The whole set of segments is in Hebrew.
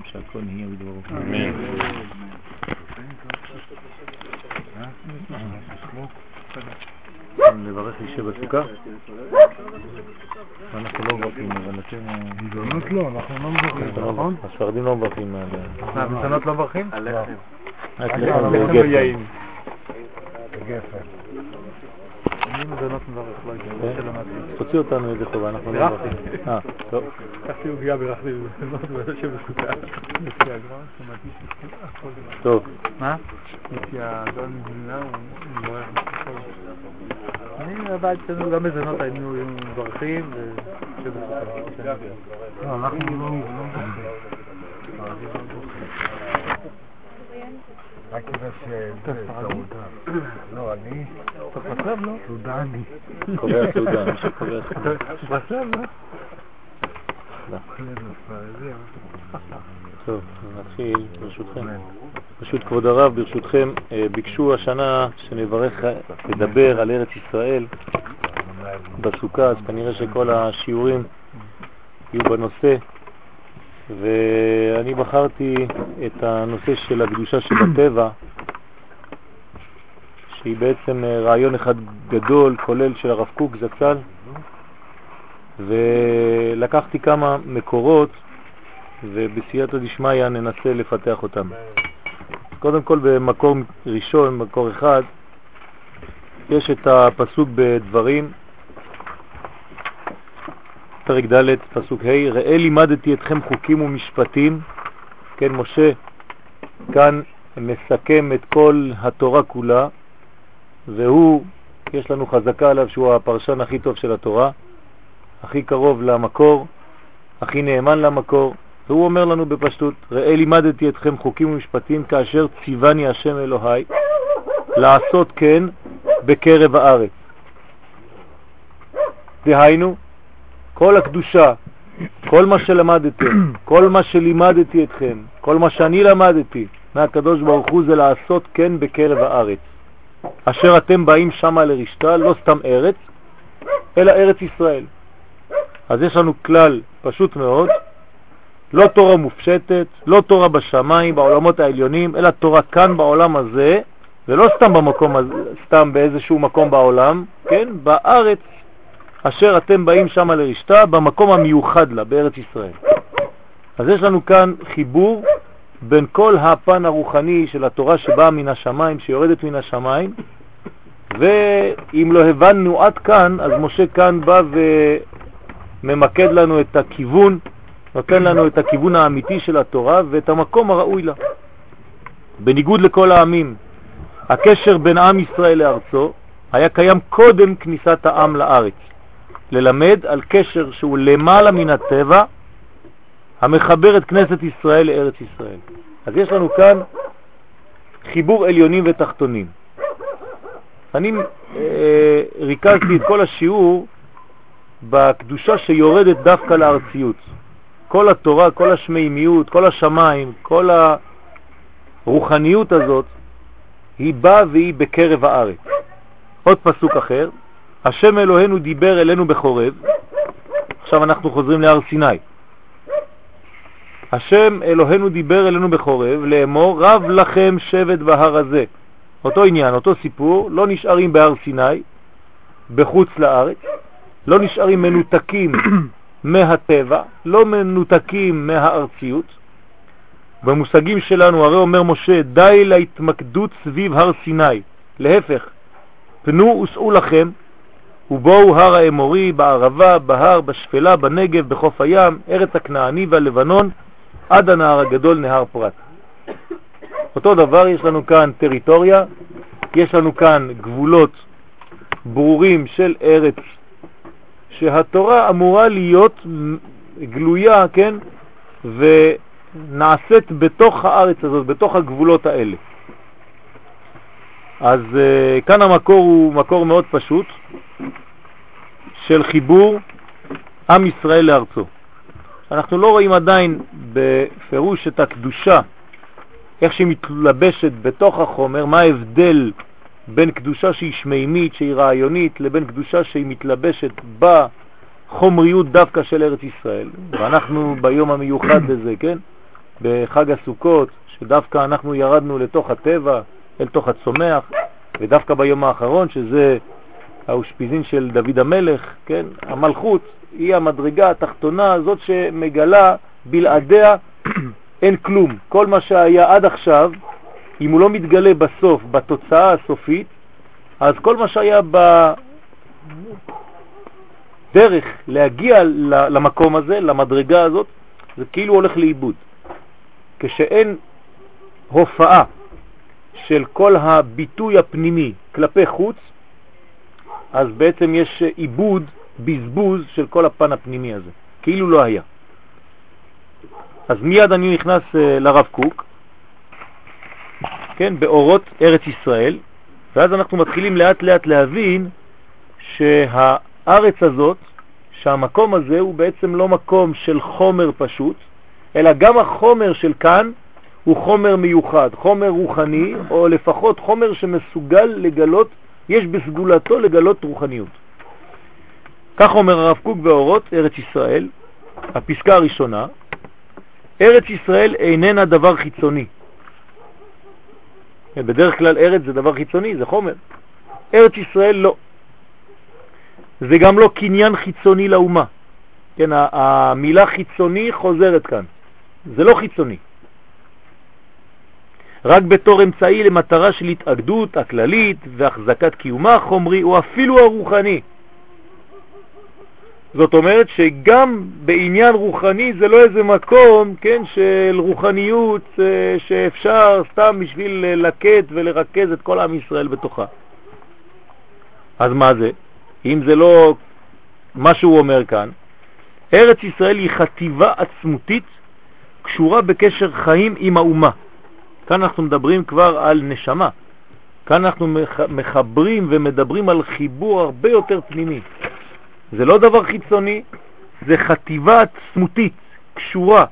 עולם שהכל נהיה בדברו. אמן. לברך אישה בסוכה? אנחנו לא מברכים, הבנתנו... מזונות לא, אנחנו לא מברכים, נכון? הספרדים לא מברכים. מה, מזונות לא מברכים? הלחם. רק הלחם לחם לא וגפן. יין. גפן. אני מזונות מברך, לא יודע. תוציא אותנו ידי חובה, אנחנו לא. מברכים. אה, טוב. לקחתי עוגיה בירכתי במזונות ואני שבסוכה. לפי הגרם, שמעתי שהכל טוב. מה? לפי הגרם מבינה, הוא מברך בסוכה. אני בבית שלנו גם מזונות היינו מברכים ושבסוכה. לא, אנחנו לא מברכים. רק כיוון ש... לא, אני חסם, לא? סודני. קובע מי שקובע סעודה. לא? טוב, נתחיל, ברשותכם. פשוט כבוד הרב, ברשותכם, אה, ביקשו השנה שנברך, לדבר על ארץ ישראל בסוכה, אז כנראה שכל השיעורים יהיו בנושא, ואני בחרתי את הנושא של הקדושה של הטבע, שהיא בעצם אה, רעיון אחד גדול, כולל של הרב קוק זצ"ל, ולקחתי כמה מקורות ובסייעתא דשמיא ננסה לפתח אותם. קודם כל במקור ראשון, מקור אחד, יש את הפסוק בדברים, פרק ד', פסוק ה', ראה לימדתי אתכם חוקים ומשפטים, כן, משה כאן מסכם את כל התורה כולה, והוא, יש לנו חזקה עליו שהוא הפרשן הכי טוב של התורה, הכי קרוב למקור, הכי נאמן למקור, והוא אומר לנו בפשטות, ראה לימדתי אתכם חוקים ומשפטים כאשר ציווני השם אלוהי לעשות כן בקרב הארץ. דהיינו, כל הקדושה, כל מה שלמדתם, כל מה שלימדתי אתכם, כל מה שאני למדתי מהקדוש ברוך הוא זה לעשות כן בקרב הארץ. אשר אתם באים שמה לרשתה, לא סתם ארץ, אלא ארץ ישראל. אז יש לנו כלל פשוט מאוד, לא תורה מופשטת, לא תורה בשמיים, בעולמות העליונים, אלא תורה כאן בעולם הזה, ולא סתם במקום הזה, סתם באיזשהו מקום בעולם, כן? בארץ אשר אתם באים שמה לרשתה, במקום המיוחד לה, בארץ ישראל. אז יש לנו כאן חיבור בין כל הפן הרוחני של התורה שבאה מן השמיים, שיורדת מן השמיים, ואם לא הבנו עד כאן, אז משה כאן בא וממקד לנו את הכיוון, נותן לנו את הכיוון האמיתי של התורה ואת המקום הראוי לה. בניגוד לכל העמים, הקשר בין עם ישראל לארצו היה קיים קודם כניסת העם לארץ. ללמד על קשר שהוא למעלה מן הטבע, המחבר את כנסת ישראל לארץ ישראל. אז יש לנו כאן חיבור עליונים ותחתונים. אני אה, ריכזתי את כל השיעור בקדושה שיורדת דווקא לארציות. כל התורה, כל השמימיות, כל השמיים, כל הרוחניות הזאת, היא באה והיא בקרב הארץ. עוד פסוק אחר, השם אלוהינו דיבר אלינו בחורב, עכשיו אנחנו חוזרים להר סיני. השם אלוהינו דיבר אלינו בחורב לאמור רב לכם שבט בהר הזה. אותו עניין, אותו סיפור, לא נשארים בהר סיני, בחוץ לארץ, לא נשארים מנותקים מהטבע, לא מנותקים מהארציות. במושגים שלנו הרי אומר משה די להתמקדות סביב הר סיני, להפך, פנו וסעו לכם ובואו הר האמורי, בערבה, בהר, בשפלה, בנגב, בחוף הים, ארץ הכנעני והלבנון, עד הנהר הגדול, נהר פרת. אותו דבר יש לנו כאן טריטוריה, יש לנו כאן גבולות ברורים של ארץ שהתורה אמורה להיות גלויה, כן, ונעשית בתוך הארץ הזאת, בתוך הגבולות האלה. אז uh, כאן המקור הוא מקור מאוד פשוט של חיבור עם ישראל לארצו. אנחנו לא רואים עדיין בפירוש את הקדושה, איך שהיא מתלבשת בתוך החומר, מה ההבדל בין קדושה שהיא שמימית, שהיא רעיונית, לבין קדושה שהיא מתלבשת בחומריות דווקא של ארץ ישראל. ואנחנו ביום המיוחד לזה, כן? בחג הסוכות, שדווקא אנחנו ירדנו לתוך הטבע, אל תוך הצומח, ודווקא ביום האחרון, שזה האושפיזין של דוד המלך, כן, המלכות היא המדרגה התחתונה הזאת שמגלה בלעדיה אין כלום. כל מה שהיה עד עכשיו, אם הוא לא מתגלה בסוף, בתוצאה הסופית, אז כל מה שהיה בדרך להגיע למקום הזה, למדרגה הזאת, זה כאילו הולך לאיבוד. כשאין הופעה של כל הביטוי הפנימי כלפי חוץ, אז בעצם יש איבוד, בזבוז של כל הפן הפנימי הזה, כאילו לא היה. אז מיד אני נכנס אה, לרב קוק, כן, באורות ארץ ישראל, ואז אנחנו מתחילים לאט לאט להבין שהארץ הזאת, שהמקום הזה הוא בעצם לא מקום של חומר פשוט, אלא גם החומר של כאן הוא חומר מיוחד, חומר רוחני, או לפחות חומר שמסוגל לגלות, יש בסגולתו לגלות רוחניות. כך אומר הרב קוק באורות ארץ ישראל, הפסקה הראשונה, ארץ ישראל איננה דבר חיצוני. בדרך כלל ארץ זה דבר חיצוני, זה חומר. ארץ ישראל לא. זה גם לא קניין חיצוני לאומה. כן, המילה חיצוני חוזרת כאן. זה לא חיצוני. רק בתור אמצעי למטרה של התאגדות הכללית והחזקת קיומה החומרי או אפילו הרוחני. זאת אומרת שגם בעניין רוחני זה לא איזה מקום, כן, של רוחניות אה, שאפשר סתם בשביל לקט ולרכז את כל עם ישראל בתוכה. אז מה זה? אם זה לא מה שהוא אומר כאן, ארץ ישראל היא חטיבה עצמותית קשורה בקשר חיים עם האומה. כאן אנחנו מדברים כבר על נשמה. כאן אנחנו מחברים ומדברים על חיבור הרבה יותר פנימי. זה לא דבר חיצוני, זה חטיבה עצמותית, קשורה,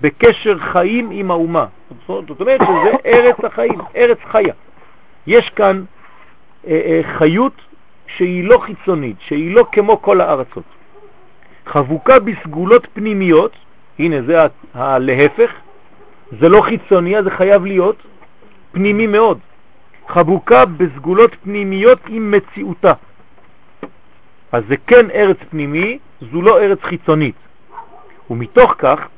בקשר חיים עם האומה. זאת אומרת שזה ארץ החיים, ארץ חיה. יש כאן אה, אה, חיות שהיא לא חיצונית, שהיא לא כמו כל הארצות. חבוקה בסגולות פנימיות, הנה זה הלהפך, זה לא חיצוני, אז זה חייב להיות פנימי מאוד. חבוקה בסגולות פנימיות עם מציאותה. אז זה כן ארץ פנימי, זו לא ארץ חיצונית. ומתוך כך,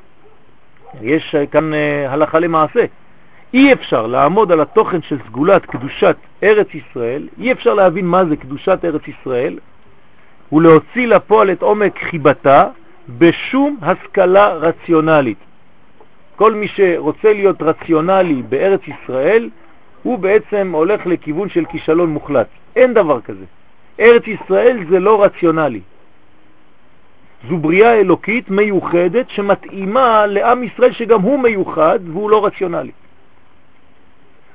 יש כאן uh, הלכה למעשה, אי אפשר לעמוד על התוכן של סגולת קדושת ארץ ישראל, אי אפשר להבין מה זה קדושת ארץ ישראל, ולהוציא לפועל את עומק חיבתה בשום השכלה רציונלית. כל מי שרוצה להיות רציונלי בארץ ישראל, הוא בעצם הולך לכיוון של כישלון מוחלט. אין דבר כזה. ארץ ישראל זה לא רציונלי. זו בריאה אלוקית מיוחדת שמתאימה לעם ישראל שגם הוא מיוחד והוא לא רציונלי.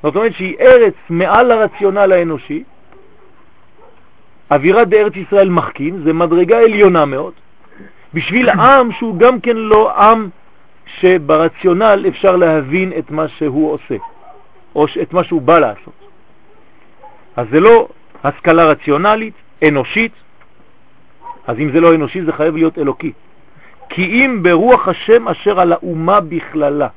זאת אומרת שהיא ארץ מעל הרציונל האנושי, אווירת בארץ ישראל מחכים, זה מדרגה עליונה מאוד, בשביל עם שהוא גם כן לא עם שברציונל אפשר להבין את מה שהוא עושה, או את מה שהוא בא לעשות. אז זה לא השכלה רציונלית, אנושית, אז אם זה לא אנושי זה חייב להיות אלוקי. כי אם ברוח השם אשר על האומה בכללה.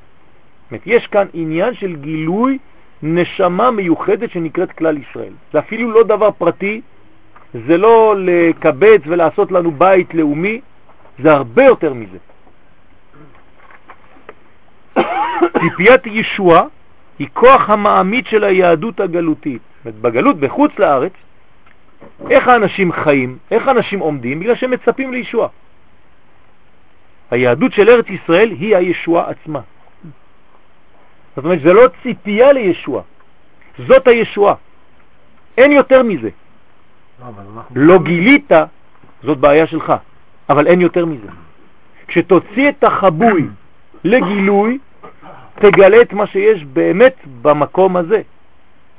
יש כאן עניין של גילוי נשמה מיוחדת שנקראת כלל ישראל. זה אפילו לא דבר פרטי, זה לא לקבץ ולעשות לנו בית לאומי, זה הרבה יותר מזה. ציפיית ישוע היא כוח המעמיד של היהדות הגלותית. בגלות, בחוץ לארץ, איך האנשים חיים? איך האנשים עומדים? בגלל שהם מצפים לישוע. היהדות של ארץ ישראל היא הישוע עצמה. זאת אומרת, זה לא ציפייה לישוע, זאת הישוע. אין יותר מזה. לא, לא גילית, זאת בעיה שלך, אבל אין יותר מזה. כשתוציא את החבוי לגילוי, תגלה את מה שיש באמת במקום הזה.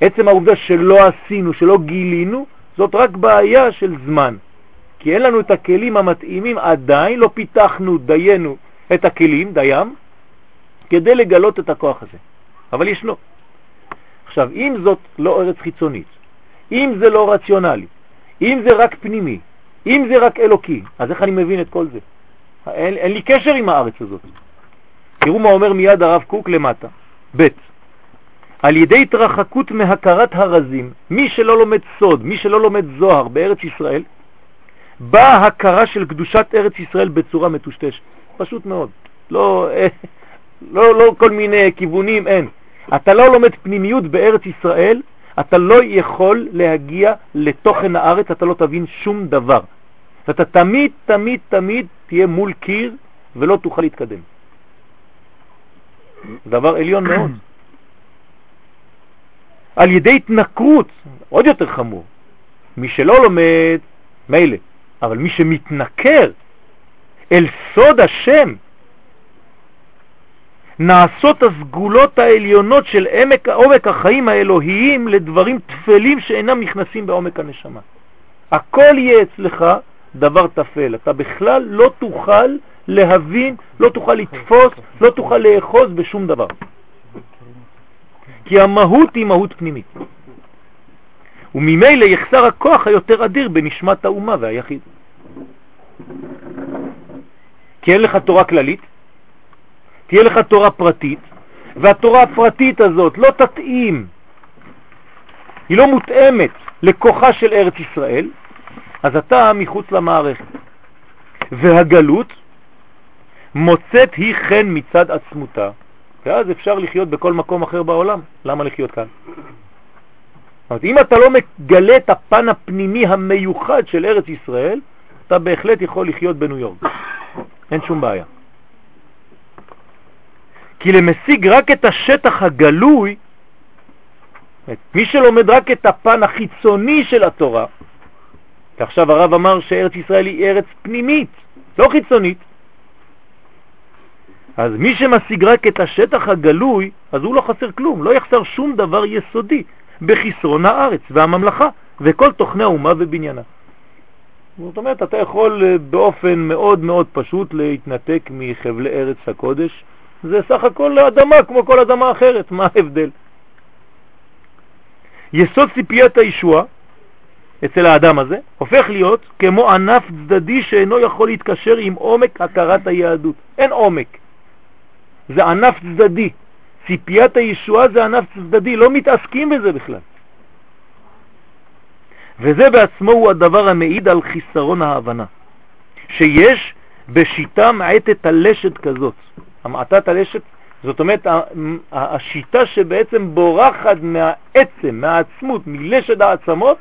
עצם העובדה שלא עשינו, שלא גילינו, זאת רק בעיה של זמן. כי אין לנו את הכלים המתאימים עדיין, לא פיתחנו, דיינו את הכלים, דיים, כדי לגלות את הכוח הזה. אבל ישנו. עכשיו, אם זאת לא ארץ חיצונית, אם זה לא רציונלי, אם זה רק פנימי, אם זה רק אלוקי, אז איך אני מבין את כל זה? אין, אין לי קשר עם הארץ הזאת. תראו מה אומר מיד הרב קוק למטה. ב' על ידי התרחקות מהכרת הרזים, מי שלא לומד סוד, מי שלא לומד זוהר בארץ ישראל, באה הכרה של קדושת ארץ ישראל בצורה מטושטשת. פשוט מאוד. לא, לא, לא כל מיני כיוונים, אין. אתה לא לומד פנימיות בארץ ישראל, אתה לא יכול להגיע לתוכן הארץ, אתה לא תבין שום דבר. ואתה תמיד, תמיד, תמיד תהיה מול קיר ולא תוכל להתקדם. דבר עליון מאוד. על ידי התנכרות, עוד יותר חמור. מי שלא לומד, מילא, אבל מי שמתנכר אל סוד השם, נעשות הסגולות העליונות של עמק, עומק החיים האלוהיים לדברים תפלים שאינם נכנסים בעומק הנשמה. הכל יהיה אצלך דבר תפל. אתה בכלל לא תוכל להבין, לא תוכל לתפוס, לא תוכל לאחוז בשום דבר. כי המהות היא מהות פנימית. וממילא יחסר הכוח היותר אדיר בנשמת האומה והיחיד. כי אין לך תורה כללית, תהיה לך תורה פרטית, והתורה הפרטית הזאת לא תתאים, היא לא מותאמת לכוחה של ארץ ישראל, אז אתה מחוץ למערכת. והגלות מוצאת היא חן מצד עצמותה, ואז אפשר לחיות בכל מקום אחר בעולם. למה לחיות כאן? אז אם אתה לא מגלה את הפן הפנימי המיוחד של ארץ ישראל, אתה בהחלט יכול לחיות בניו יורק. אין שום בעיה. כי למשיג רק את השטח הגלוי, מי שלומד רק את הפן החיצוני של התורה, ועכשיו הרב אמר שארץ ישראל היא ארץ פנימית, לא חיצונית, אז מי שמשיג רק את השטח הגלוי, אז הוא לא חסר כלום, לא יחסר שום דבר יסודי בחסרון הארץ והממלכה וכל תוכני האומה ובניינה. זאת אומרת, אתה יכול אה, באופן מאוד מאוד פשוט להתנתק מחבלי ארץ הקודש, זה סך הכל אדמה כמו כל אדמה אחרת, מה ההבדל? יסוד ציפיית הישוע אצל האדם הזה הופך להיות כמו ענף צדדי שאינו יכול להתקשר עם עומק הכרת היהדות. אין עומק. זה ענף צדדי. ציפיית הישועה זה ענף צדדי, לא מתעסקים בזה בכלל. וזה בעצמו הוא הדבר המעיד על חיסרון ההבנה, שיש בשיטה מעטת הלשת כזאת. המעטת הלשת, זאת אומרת השיטה שבעצם בורחת מהעצם, מהעצמות, מלשת העצמות,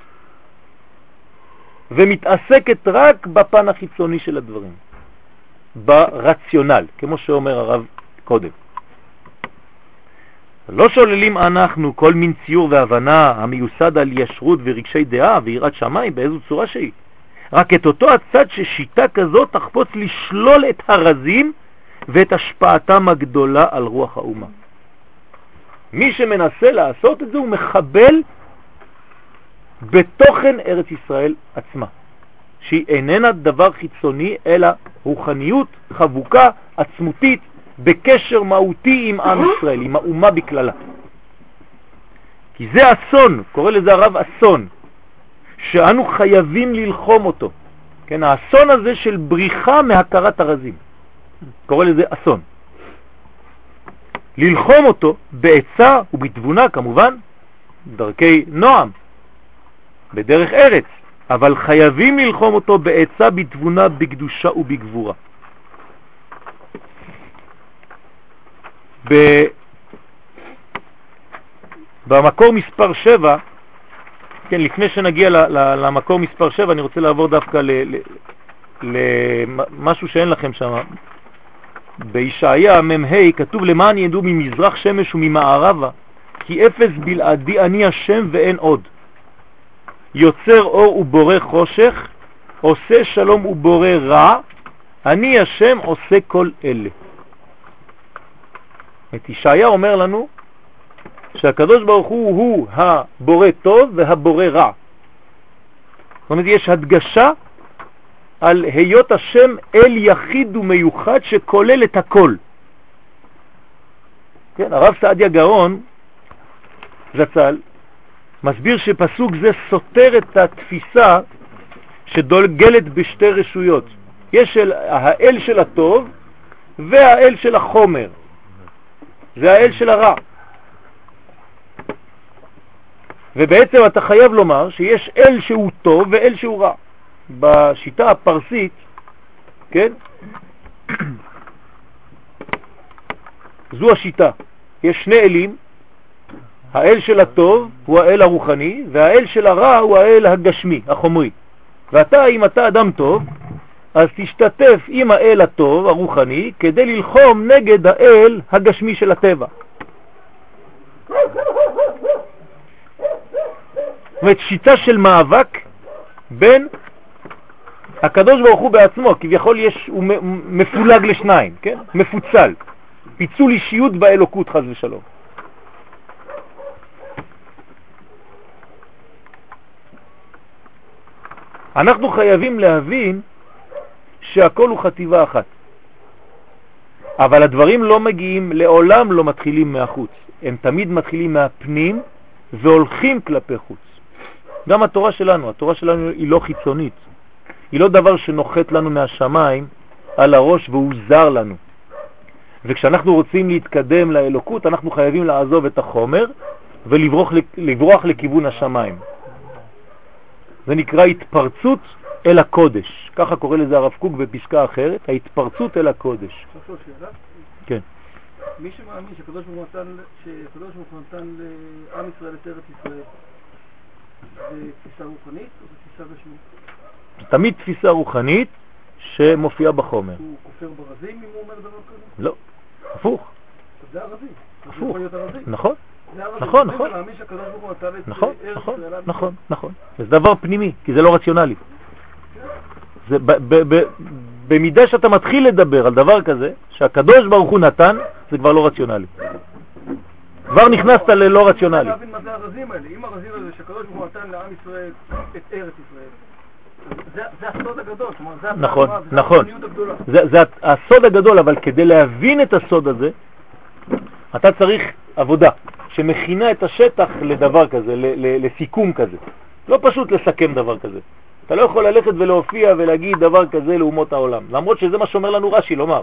ומתעסקת רק בפן החיצוני של הדברים, ברציונל, כמו שאומר הרב קודם. לא שוללים אנחנו כל מין ציור והבנה המיוסד על ישרות ורגשי דעה ויראת שמיים באיזו צורה שהיא. רק את אותו הצד ששיטה כזאת תחפוץ לשלול את הרזים ואת השפעתם הגדולה על רוח האומה. מי שמנסה לעשות את זה הוא מחבל בתוכן ארץ ישראל עצמה, שהיא איננה דבר חיצוני אלא רוחניות חבוקה, עצמותית, בקשר מהותי עם עם ישראל, עם האומה בכללה. כי זה אסון, קורא לזה הרב אסון, שאנו חייבים ללחום אותו. כן, האסון הזה של בריחה מהכרת הרזים. קורא לזה אסון. ללחום אותו בעצה ובתבונה כמובן, דרכי נועם, בדרך ארץ, אבל חייבים ללחום אותו בעצה, בתבונה, בקדושה ובגבורה. ב... במקור מספר 7, כן, לפני שנגיע למקור מספר 7, אני רוצה לעבור דווקא למשהו שאין לכם שם. בישעיה מ"ה כתוב למען ידעו ממזרח שמש וממערבה כי אפס בלעדי אני השם ואין עוד. יוצר אור ובורא חושך, עושה שלום ובורא רע, אני השם עושה כל אלה. את ישעיה אומר לנו שהקדוש ברוך הוא הוא הבורא טוב והבורא רע. זאת אומרת, יש הדגשה על היות השם אל יחיד ומיוחד שכולל את הכל. כן, הרב סעדיה גאון, זצ"ל, מסביר שפסוק זה סותר את התפיסה שדולגלת בשתי רשויות. יש האל של הטוב והאל של החומר. זה האל של הרע. ובעצם אתה חייב לומר שיש אל שהוא טוב ואל שהוא רע. בשיטה הפרסית, כן? זו השיטה. יש שני אלים, האל של הטוב הוא האל הרוחני, והאל של הרע הוא האל הגשמי, החומרי. ואתה, אם אתה אדם טוב, אז תשתתף עם האל הטוב, הרוחני, כדי ללחום נגד האל הגשמי של הטבע. זאת אומרת, שיטה של מאבק בין הקדוש ברוך הוא בעצמו, כביכול יש, הוא מפולג לשניים, כן? מפוצל. פיצול אישיות באלוקות חז ושלום. אנחנו חייבים להבין שהכל הוא חטיבה אחת. אבל הדברים לא מגיעים, לעולם לא מתחילים מהחוץ. הם תמיד מתחילים מהפנים והולכים כלפי חוץ. גם התורה שלנו, התורה שלנו היא לא חיצונית. היא לא דבר שנוחת לנו מהשמיים על הראש והוא זר לנו. וכשאנחנו רוצים להתקדם לאלוקות, אנחנו חייבים לעזוב את החומר ולברוח לכיוון השמיים. זה נקרא התפרצות אל הקודש. ככה קורא לזה הרב קוק בפסקה אחרת, ההתפרצות אל הקודש. כן. מי שמאמין שקדוש ברוך הוא נתן לעם ישראל את ארץ ישראל, זה תפיסה רוחנית או זה תפיסה גשמית? תמיד תפיסה רוחנית שמופיעה בחומר. הוא כופר ברזים אם הוא אומר דבר כזה? לא, הפוך. זה הרזים. הפוך. נכון. נכון, נכון. נכון, נכון, נכון, נכון. זה דבר פנימי, כי זה לא רציונלי. זה במידה שאתה מתחיל לדבר על דבר כזה, שהקדוש ברוך הוא נתן, זה כבר לא רציונלי. כבר נכנסת ללא רציונלי. אני להבין מה זה הרזים האלה. אם הרזים האלה שהקדוש ברוך הוא נתן לעם ישראל את ארץ ישראל, זה הסוד הגדול, נכון, נכון. זה הסוד הגדול, אבל כדי להבין את הסוד הזה, אתה צריך עבודה שמכינה את השטח לדבר כזה, לסיכום כזה. לא פשוט לסכם דבר כזה. אתה לא יכול ללכת ולהופיע ולהגיד דבר כזה לאומות העולם, למרות שזה מה שאומר לנו רש"י לומר.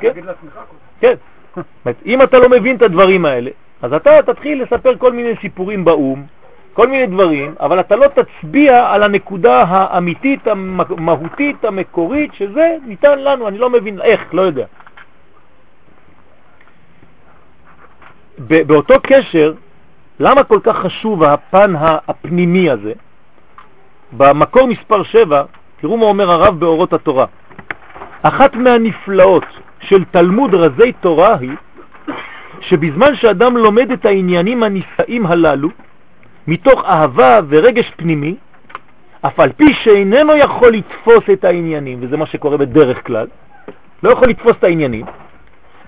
כן. כן. אם אתה לא מבין את הדברים האלה, אז אתה תתחיל לספר כל מיני סיפורים באום, כל מיני דברים, אבל אתה לא תצביע על הנקודה האמיתית, המהותית, המקורית, שזה ניתן לנו, אני לא מבין איך, לא יודע. באותו קשר, למה כל כך חשוב הפן הפנימי הזה? במקור מספר 7, תראו מה אומר הרב באורות התורה. אחת מהנפלאות של תלמוד רזי תורה היא שבזמן שאדם לומד את העניינים הנישאים הללו, מתוך אהבה ורגש פנימי, אף על פי שאיננו יכול לתפוס את העניינים, וזה מה שקורה בדרך כלל, לא יכול לתפוס את העניינים,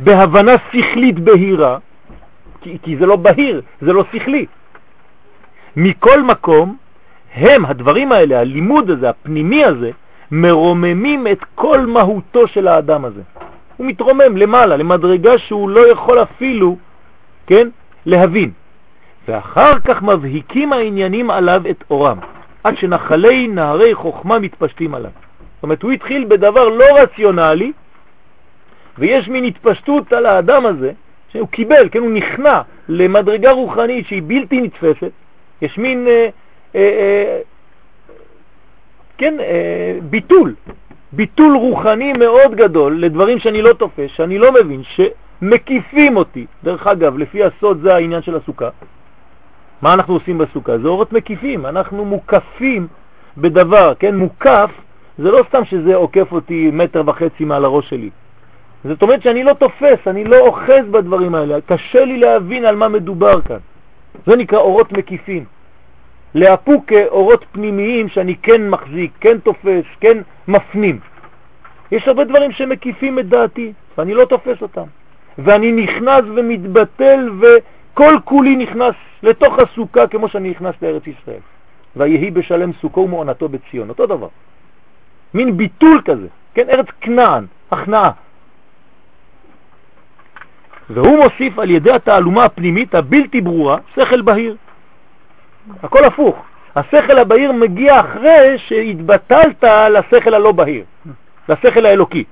בהבנה שכלית בהירה, כי, כי זה לא בהיר, זה לא שכלי. מכל מקום, הם, הדברים האלה, הלימוד הזה, הפנימי הזה, מרוממים את כל מהותו של האדם הזה. הוא מתרומם למעלה, למדרגה שהוא לא יכול אפילו, כן, להבין. ואחר כך מבהיקים העניינים עליו את אורם, עד שנחלי נהרי חוכמה מתפשטים עליו. זאת אומרת, הוא התחיל בדבר לא רציונלי, ויש מין התפשטות על האדם הזה, שהוא קיבל, כן, הוא נכנע למדרגה רוחנית שהיא בלתי נתפסת, יש מין, אה, כן, אה, ביטול, ביטול רוחני מאוד גדול לדברים שאני לא תופס, שאני לא מבין, שמקיפים אותי. דרך אגב, לפי הסוד זה העניין של הסוכה. מה אנחנו עושים בסוכה? זה אורות מקיפים, אנחנו מוקפים בדבר, כן, מוקף, זה לא סתם שזה עוקף אותי מטר וחצי מעל הראש שלי. זאת אומרת שאני לא תופס, אני לא אוחז בדברים האלה, קשה לי להבין על מה מדובר כאן. זה נקרא אורות מקיפים. לאפו כאורות פנימיים שאני כן מחזיק, כן תופס, כן מפנים. יש הרבה דברים שמקיפים את דעתי, ואני לא תופס אותם. ואני נכנס ומתבטל וכל כולי נכנס לתוך הסוכה כמו שאני נכנס לארץ ישראל. ויהי בשלם סוכו ומעונתו בציון, אותו דבר. מין ביטול כזה, כן, ארץ כנען, הכנעה. והוא מוסיף על ידי התעלומה הפנימית הבלתי ברורה שכל בהיר. הכל הפוך. השכל הבהיר מגיע אחרי שהתבטלת לשכל הלא בהיר, לשכל האלוקי.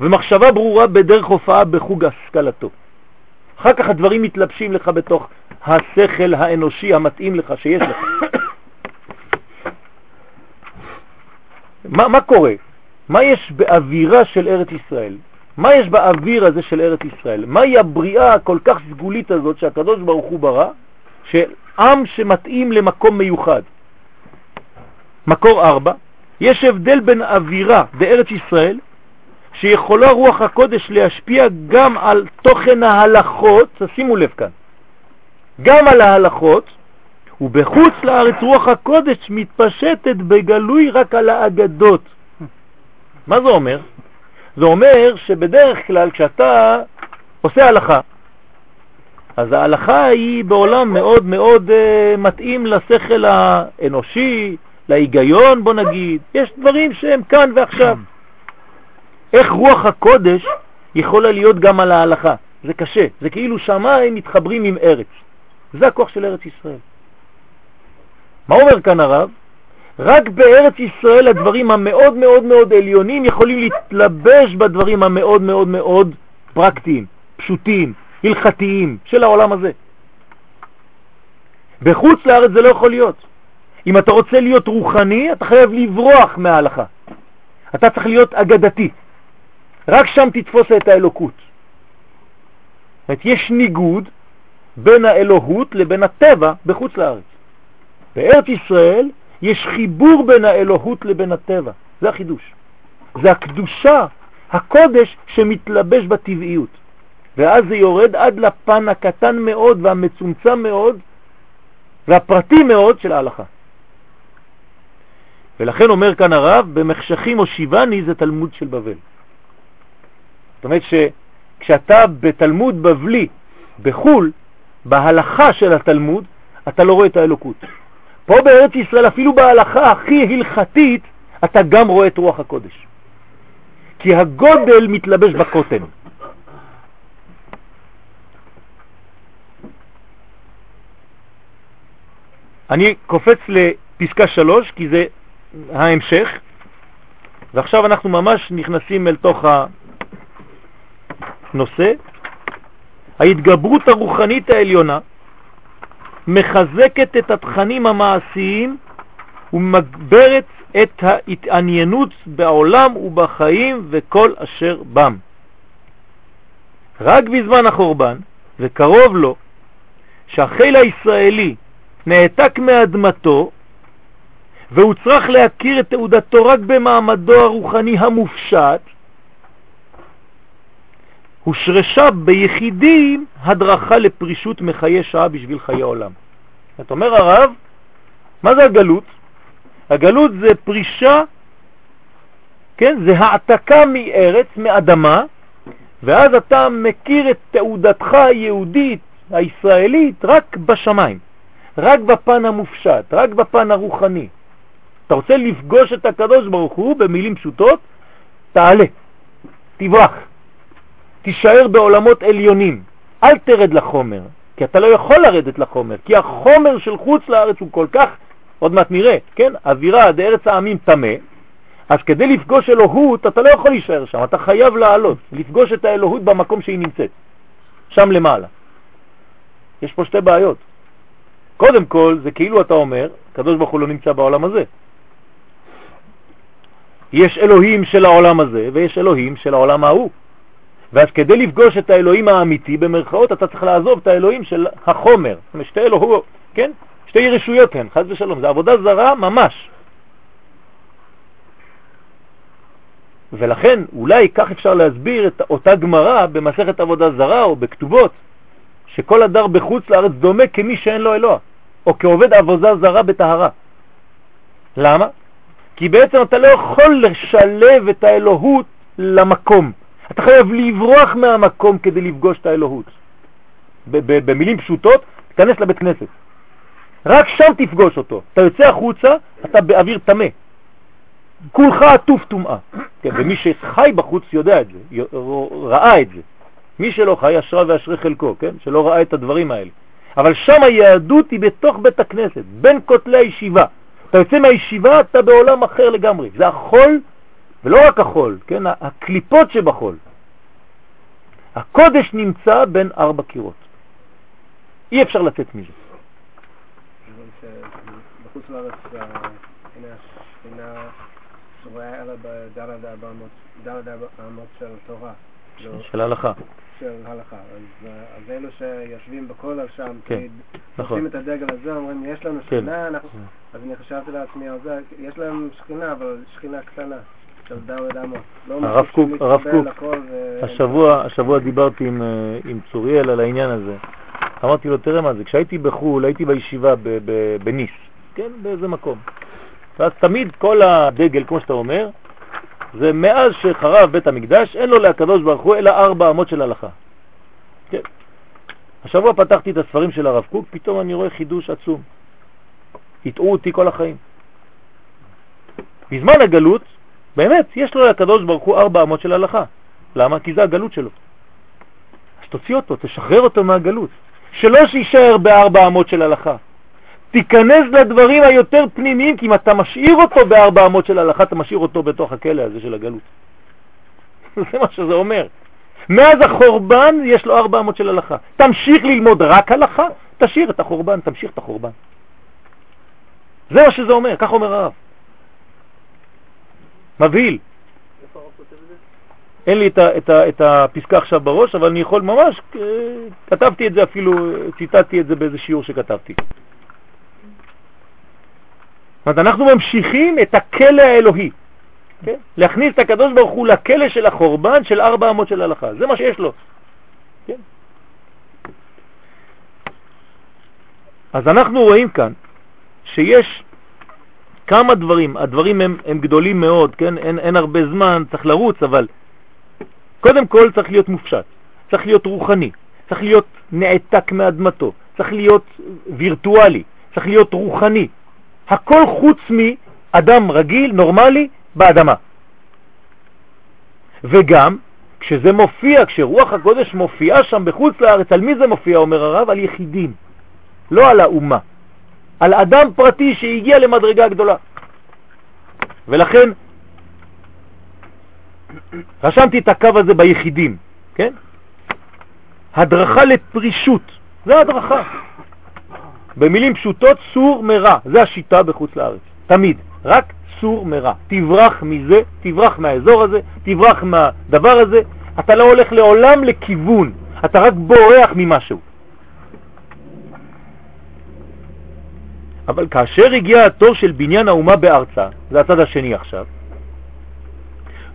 ומחשבה ברורה בדרך הופעה בחוג השכלתו. אחר כך הדברים מתלבשים לך בתוך השכל האנושי המתאים לך, שיש לך. מה, מה קורה? מה יש באווירה של ארץ ישראל? מה יש באוויר הזה של ארץ ישראל? מהי הבריאה הכל כך סגולית הזאת שהקדוש ברוך הוא ברא, של עם שמתאים למקום מיוחד? מקור ארבע, יש הבדל בין אווירה בארץ ישראל, שיכולה רוח הקודש להשפיע גם על תוכן ההלכות, שימו לב כאן, גם על ההלכות, ובחוץ לארץ רוח הקודש מתפשטת בגלוי רק על האגדות. מה זה אומר? זה אומר שבדרך כלל כשאתה עושה הלכה, אז ההלכה היא בעולם מאוד מאוד uh, מתאים לשכל האנושי, להיגיון בוא נגיד, יש דברים שהם כאן ועכשיו. איך רוח הקודש יכולה להיות גם על ההלכה? זה קשה, זה כאילו שמיים מתחברים עם ארץ. זה הכוח של ארץ ישראל. מה אומר כאן הרב? רק בארץ ישראל הדברים המאוד מאוד מאוד עליונים יכולים להתלבש בדברים המאוד מאוד מאוד פרקטיים, פשוטים, הלכתיים של העולם הזה. בחוץ לארץ זה לא יכול להיות. אם אתה רוצה להיות רוחני, אתה חייב לברוח מההלכה. אתה צריך להיות אגדתי. רק שם תתפוס את האלוקות. זאת אומרת, יש ניגוד בין האלוהות לבין הטבע בחוץ לארץ. בארץ ישראל יש חיבור בין האלוהות לבין הטבע, זה החידוש. זה הקדושה, הקודש שמתלבש בטבעיות. ואז זה יורד עד לפן הקטן מאוד והמצומצם מאוד והפרטי מאוד של ההלכה. ולכן אומר כאן הרב, במחשכים או שיבני זה תלמוד של בבל. זאת אומרת שכשאתה בתלמוד בבלי, בחול, בהלכה של התלמוד, אתה לא רואה את האלוקות. פה בארץ ישראל, אפילו בהלכה הכי הלכתית, אתה גם רואה את רוח הקודש. כי הגודל מתלבש בקוטן. אני קופץ לפסקה שלוש, כי זה ההמשך, ועכשיו אנחנו ממש נכנסים אל תוך הנושא. ההתגברות הרוחנית העליונה מחזקת את התכנים המעשיים ומגברת את ההתעניינות בעולם ובחיים וכל אשר בם. רק בזמן החורבן, וקרוב לו, שהחיל הישראלי נעתק מאדמתו, והוא צריך להכיר את תעודתו רק במעמדו הרוחני המופשט, הושרשה ביחידים הדרכה לפרישות מחיי שעה בשביל חיי עולם. זאת אומר הרב, מה זה הגלות? הגלות זה פרישה, כן, זה העתקה מארץ, מאדמה, ואז אתה מכיר את תעודתך היהודית, הישראלית, רק בשמיים, רק בפן המופשט, רק בפן הרוחני. אתה רוצה לפגוש את הקדוש ברוך הוא במילים פשוטות, תעלה, תברח. תישאר בעולמות עליונים, אל תרד לחומר, כי אתה לא יכול לרדת לחומר, כי החומר של חוץ לארץ הוא כל כך, עוד מעט נראה, כן, אווירה דארץ העמים תמה, אז כדי לפגוש אלוהות אתה לא יכול להישאר שם, אתה חייב לעלות, לפגוש את האלוהות במקום שהיא נמצאת, שם למעלה. יש פה שתי בעיות. קודם כל, זה כאילו אתה אומר, קדוש ברוך הוא לא נמצא בעולם הזה. יש אלוהים של העולם הזה ויש אלוהים של העולם ההוא. ואז כדי לפגוש את האלוהים האמיתי, במרכאות, אתה צריך לעזוב את האלוהים של החומר. זאת אומרת, שתי אלוהות, כן? שתי ירשויות הן, חד ושלום. זה עבודה זרה ממש. ולכן אולי כך אפשר להסביר את אותה גמרא במסכת עבודה זרה או בכתובות, שכל הדר בחוץ לארץ דומה כמי שאין לו אלוה, או כעובד עבודה זרה בטהרה. למה? כי בעצם אתה לא יכול לשלב את האלוהות למקום. אתה חייב לברוח מהמקום כדי לפגוש את האלוהות. במילים פשוטות, תיכנס לבית כנסת. רק שם תפגוש אותו. אתה יוצא החוצה, אתה באוויר תמה. כולך עטוף טומאה. כן, ומי שחי בחוץ יודע את זה, ראה את זה. מי שלא חי, אשרה ואשרי חלקו, כן? שלא ראה את הדברים האלה. אבל שם היהדות היא בתוך בית הכנסת, בין כותלי הישיבה. אתה יוצא מהישיבה, אתה בעולם אחר לגמרי. זה החול ולא רק החול, כן, הקליפות שבחול. הקודש נמצא בין ארבע קירות. אי אפשר לצאת מזה. בחוץ לארץ, אה, הנה השכינה שרואה אלא בדלת האמות של תורה. לא, של ההלכה. של הלכה. אז, אה, אז אלו שיושבים בכולל שם, כן, נכון. עושים את הדגל הזה, אומרים, יש לנו כן. שכינה, אנחנו... אז אני חשבתי לעצמי על זה, יש להם שכינה, אבל שכינה קטנה. לא הרב קוק, הרב קוק, ו- השבוע, השבוע דיברתי עם, אה, עם צוריאל על העניין הזה. אמרתי לו, תראה מה זה, כשהייתי בחו"ל, הייתי בישיבה בניס, כן, באיזה מקום. ואז תמיד כל הדגל, כמו שאתה אומר, זה מאז שחרב בית המקדש, אין לו להקדוש ברוך הוא אלא ארבע אמות של הלכה. כן. השבוע פתחתי את הספרים של הרב קוק, פתאום אני רואה חידוש עצום. הטעו אותי כל החיים. בזמן הגלות, באמת, יש לו לקדוש ברוך הוא ארבע אמות של הלכה. למה? כי זה הגלות שלו. אז תוציא אותו, תשחרר אותו מהגלות. שלא שישאר בארבע אמות של הלכה. תיכנס לדברים היותר פנימיים, כי אם אתה משאיר אותו בארבע אמות של הלכה, אתה משאיר אותו בתוך הכלא הזה של הגלות. זה מה שזה אומר. מאז החורבן יש לו ארבע אמות של הלכה. תמשיך ללמוד רק הלכה, תשאיר את החורבן, תמשיך את החורבן. זה מה שזה אומר, כך אומר הרב. מבהיל. אין לי את, ה, את, ה, את הפסקה עכשיו בראש, אבל אני יכול ממש, אה, כתבתי את זה אפילו, ציטטתי את זה באיזה שיעור שכתבתי. זאת אומרת, אנחנו ממשיכים את הכלא האלוהי. כן? להכניס את הקדוש ברוך הוא לכלא של החורבן של ארבע אמות של הלכה. זה מה שיש לו. כן? אז אנחנו רואים כאן שיש כמה דברים, הדברים הם, הם גדולים מאוד, כן? אין, אין הרבה זמן, צריך לרוץ, אבל קודם כל צריך להיות מופשט, צריך להיות רוחני, צריך להיות נעתק מאדמתו, צריך להיות וירטואלי, צריך להיות רוחני. הכל חוץ מאדם רגיל, נורמלי, באדמה. וגם, כשזה מופיע, כשרוח הקודש מופיעה שם בחוץ לארץ, על מי זה מופיע, אומר הרב? על יחידים, לא על האומה. על אדם פרטי שהגיע למדרגה גדולה. ולכן רשמתי את הקו הזה ביחידים, כן? הדרכה לפרישות, זה הדרכה. במילים פשוטות, סור מרע, זה השיטה בחוץ לארץ, תמיד, רק סור מרע. תברח מזה, תברח מהאזור הזה, תברח מהדבר הזה, אתה לא הולך לעולם לכיוון, אתה רק בורח ממשהו. אבל כאשר הגיע התור של בניין האומה בארצה, זה הצד השני עכשיו,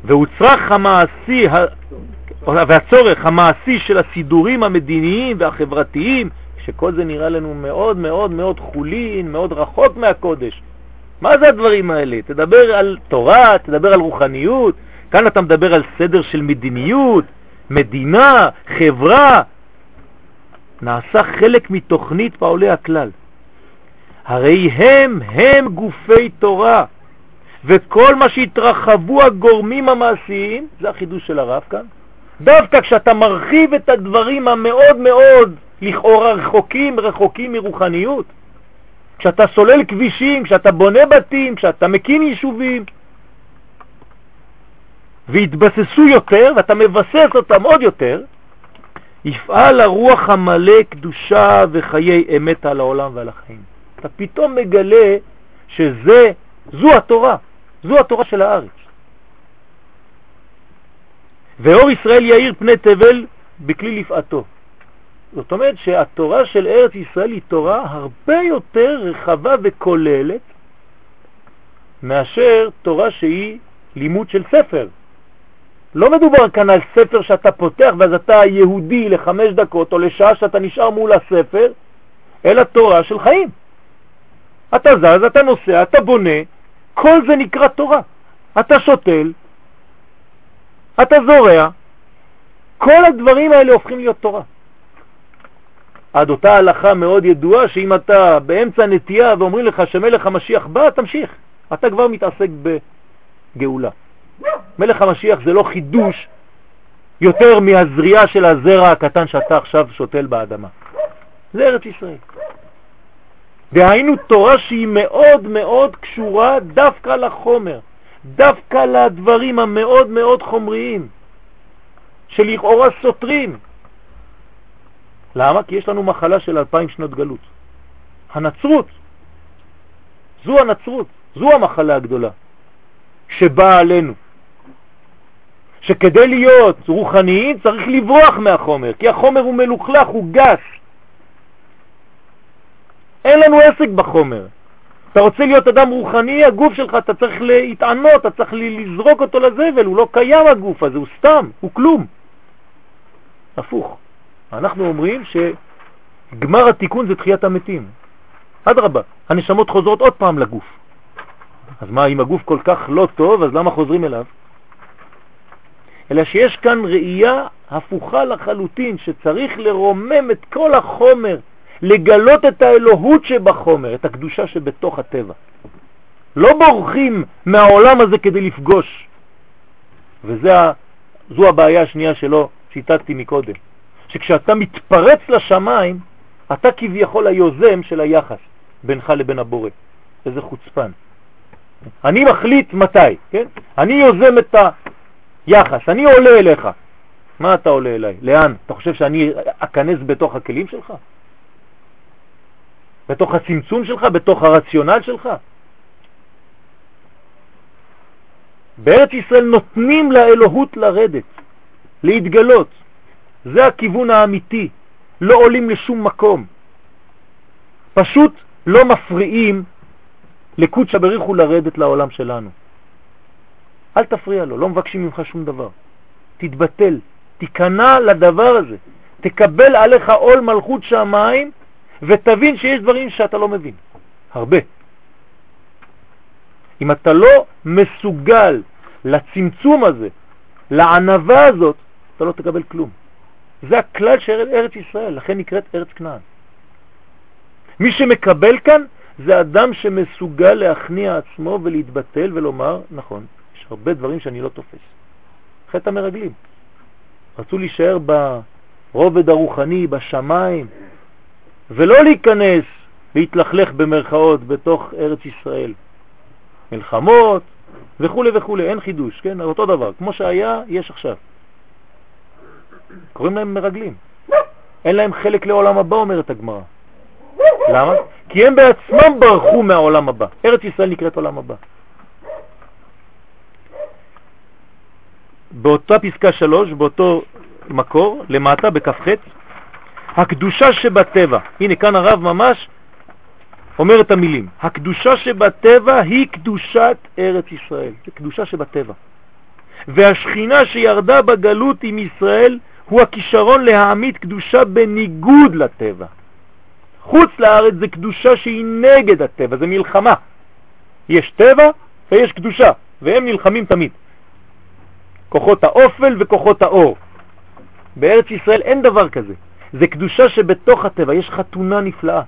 והוצרך המעשי והצורך המעשי של הסידורים המדיניים והחברתיים, שכל זה נראה לנו מאוד מאוד מאוד חולין, מאוד רחוק מהקודש. מה זה הדברים האלה? תדבר על תורה, תדבר על רוחניות, כאן אתה מדבר על סדר של מדיניות, מדינה, חברה. נעשה חלק מתוכנית פעולי הכלל. הרי הם הם גופי תורה, וכל מה שהתרחבו הגורמים המעשיים, זה החידוש של הרב כאן, דווקא כשאתה מרחיב את הדברים המאוד מאוד לכאורה רחוקים, רחוקים מרוחניות, כשאתה סולל כבישים, כשאתה בונה בתים, כשאתה מקים יישובים, והתבססו יותר, ואתה מבסס אותם עוד יותר, יפעל הרוח המלא קדושה וחיי אמת על העולם ועל החיים. אתה פתאום מגלה שזה, זו התורה, זו התורה של הארץ. ואור ישראל יאיר פני תבל בכלי לפעתו. זאת אומרת שהתורה של ארץ ישראל היא תורה הרבה יותר רחבה וכוללת מאשר תורה שהיא לימוד של ספר. לא מדובר כאן על ספר שאתה פותח ואז אתה יהודי לחמש דקות או לשעה שאתה נשאר מול הספר, אלא תורה של חיים. אתה זז, אתה נוסע, אתה בונה, כל זה נקרא תורה. אתה שותל, אתה זורע, כל הדברים האלה הופכים להיות תורה. עד אותה הלכה מאוד ידועה שאם אתה באמצע נטייה ואומרים לך שמלך המשיח בא, תמשיך. אתה כבר מתעסק בגאולה. מלך המשיח זה לא חידוש יותר מהזריעה של הזרע הקטן שאתה עכשיו שותל באדמה. זה ארץ ישראל. דהיינו תורה שהיא מאוד מאוד קשורה דווקא לחומר. דווקא לדברים המאוד מאוד חומריים, שלכאורה סותרים. למה? כי יש לנו מחלה של אלפיים שנות גלות. הנצרות, זו הנצרות, זו המחלה הגדולה שבאה עלינו. שכדי להיות רוחניים צריך לברוח מהחומר, כי החומר הוא מלוכלך, הוא גס. אין לנו עסק בחומר. אתה רוצה להיות אדם רוחני, הגוף שלך, אתה צריך להתענות, אתה צריך לזרוק אותו לזבל, הוא לא קיים הגוף הזה, הוא סתם, הוא כלום. הפוך. אנחנו אומרים שגמר התיקון זה תחיית המתים. אדרבה, הנשמות חוזרות עוד פעם לגוף. אז מה, אם הגוף כל כך לא טוב, אז למה חוזרים אליו? אלא שיש כאן ראייה הפוכה לחלוטין, שצריך לרומם את כל החומר, לגלות את האלוהות שבחומר, את הקדושה שבתוך הטבע. לא בורחים מהעולם הזה כדי לפגוש. וזו הבעיה השנייה שלו ציטטתי מקודם, שכשאתה מתפרץ לשמיים, אתה כביכול היוזם של היחס בינך לבין הבורא. איזה חוצפן. אני מחליט מתי, כן? אני יוזם את היחס, אני עולה אליך. מה אתה עולה אליי? לאן? אתה חושב שאני אכנס בתוך הכלים שלך? בתוך הצמצום שלך? בתוך הרציונל שלך? בארץ ישראל נותנים לאלוהות לרדת, להתגלות. זה הכיוון האמיתי. לא עולים לשום מקום. פשוט לא מפריעים לקודשא בריחו לרדת לעולם שלנו. אל תפריע לו, לא מבקשים ממך שום דבר. תתבטל, תיכנע לדבר הזה, תקבל עליך עול מלכות שמיים ותבין שיש דברים שאתה לא מבין, הרבה. אם אתה לא מסוגל לצמצום הזה, לענבה הזאת, אתה לא תקבל כלום. זה הכלל של ארץ ישראל, לכן נקראת ארץ כנען. מי שמקבל כאן זה אדם שמסוגל להכניע עצמו ולהתבטל ולומר, נכון, יש הרבה דברים שאני לא תופס. חטא המרגלים. רצו להישאר ברובד הרוחני, בשמיים, ולא להיכנס, להתלכלך במרכאות בתוך ארץ ישראל. מלחמות וכו' וכו', אין חידוש, כן? אותו דבר, כמו שהיה, יש עכשיו. קוראים להם מרגלים. אין להם חלק לעולם הבא, אומרת הגמרא. למה? כי הם בעצמם ברחו מהעולם הבא. ארץ ישראל נקראת עולם הבא. באותה פסקה שלוש, באותו מקור, למטה, בכ"ח, הקדושה שבטבע, הנה כאן הרב ממש אומר את המילים, הקדושה שבטבע היא קדושת ארץ ישראל, זה קדושה שבטבע. והשכינה שירדה בגלות עם ישראל הוא הכישרון להעמיד קדושה בניגוד לטבע. חוץ לארץ זה קדושה שהיא נגד הטבע, זה מלחמה. יש טבע ויש קדושה, והם נלחמים תמיד. כוחות האופל וכוחות האור. בארץ ישראל אין דבר כזה. זה קדושה שבתוך הטבע, יש חתונה נפלאה.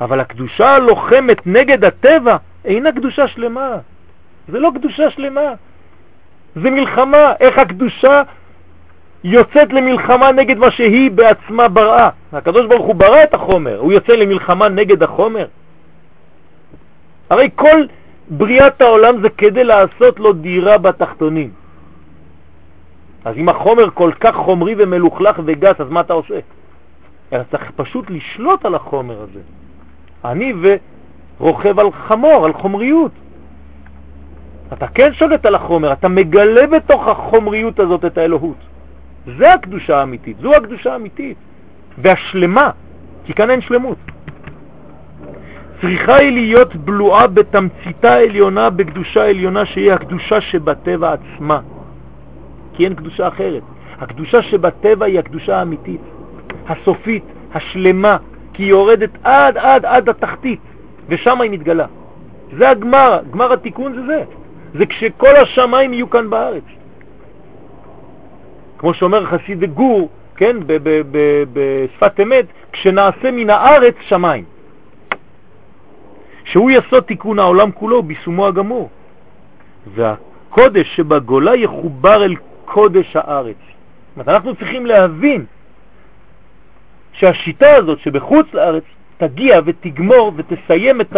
אבל הקדושה הלוחמת נגד הטבע אינה קדושה שלמה. זה לא קדושה שלמה. זה מלחמה. איך הקדושה יוצאת למלחמה נגד מה שהיא בעצמה בראה. הקדוש ברוך הוא ברא את החומר, הוא יוצא למלחמה נגד החומר. הרי כל בריאת העולם זה כדי לעשות לו דירה בתחתונים. אז אם החומר כל כך חומרי ומלוכלך וגס, אז מה אתה עושה? אתה צריך פשוט לשלוט על החומר הזה. אני ורוכב על חמור, על חומריות. אתה כן שולט על החומר, אתה מגלה בתוך החומריות הזאת את האלוהות. זה הקדושה האמיתית, זו הקדושה האמיתית, והשלמה, כי כאן אין שלמות. צריכה היא להיות בלועה בתמציתה העליונה, בקדושה העליונה שהיא הקדושה שבטבע עצמה, כי אין קדושה אחרת. הקדושה שבטבע היא הקדושה האמיתית, הסופית, השלמה, כי היא יורדת עד עד עד התחתית, ושם היא מתגלה. זה הגמר, גמר התיקון זה זה. זה כשכל השמיים יהיו כאן בארץ. כמו שאומר חסיד גור, כן, בשפת אמת, כשנעשה מן הארץ שמיים. שהוא יסוד תיקון העולם כולו ביסומו הגמור. והקודש שבגולה יחובר אל קודש הארץ. זאת אומרת, אנחנו צריכים להבין שהשיטה הזאת שבחוץ לארץ תגיע ותגמור ותסיים את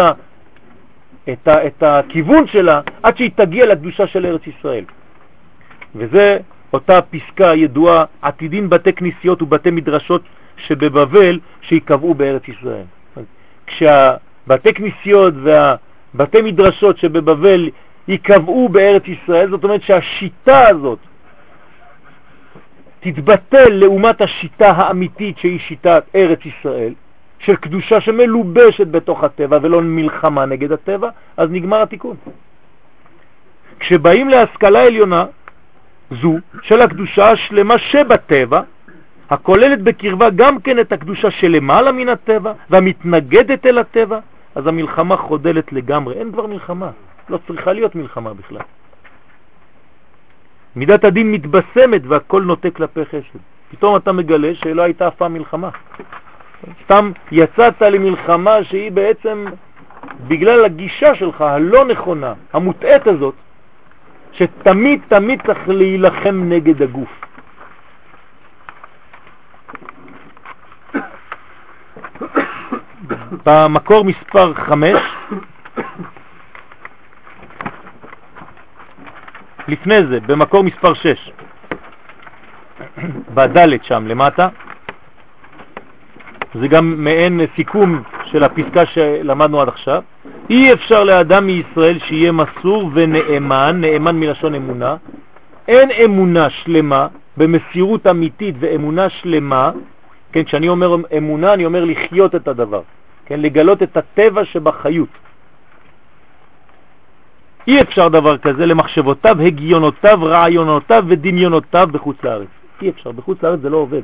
את, ה, את הכיוון שלה עד שהיא תגיע לקדושה של ארץ ישראל. וזה אותה פסקה ידועה, עתידין בתי כנסיות ובתי מדרשות שבבבל שיקבעו בארץ ישראל. כשהבתי כנסיות והבתי מדרשות שבבבל ייקבעו בארץ ישראל, זאת אומרת שהשיטה הזאת תתבטל לעומת השיטה האמיתית שהיא שיטת ארץ ישראל, של קדושה שמלובשת בתוך הטבע ולא מלחמה נגד הטבע, אז נגמר התיקון. כשבאים להשכלה עליונה זו של הקדושה השלמה שבטבע, הכוללת בקרבה גם כן את הקדושה שלמעלה מן הטבע והמתנגדת אל הטבע, אז המלחמה חודלת לגמרי. אין כבר מלחמה, לא צריכה להיות מלחמה בכלל. מידת הדין מתבשמת והכל נוטה כלפי חסד. פתאום אתה מגלה שלא הייתה אף פעם מלחמה. סתם יצאת למלחמה שהיא בעצם בגלל הגישה שלך הלא נכונה, המוטעת הזאת, שתמיד תמיד צריך להילחם נגד הגוף. במקור מספר 5 לפני זה, במקור מספר 6 בדלת שם למטה זה גם מעין סיכום של הפסקה שלמדנו עד עכשיו. אי אפשר לאדם מישראל שיהיה מסור ונאמן, נאמן מלשון אמונה. אין אמונה שלמה במסירות אמיתית ואמונה שלמה, כן, כשאני אומר אמונה אני אומר לחיות את הדבר, כן, לגלות את הטבע שבחיות. אי אפשר דבר כזה למחשבותיו, הגיונותיו, רעיונותיו ודמיונותיו בחוץ לארץ. אי אפשר, בחוץ לארץ זה לא עובד.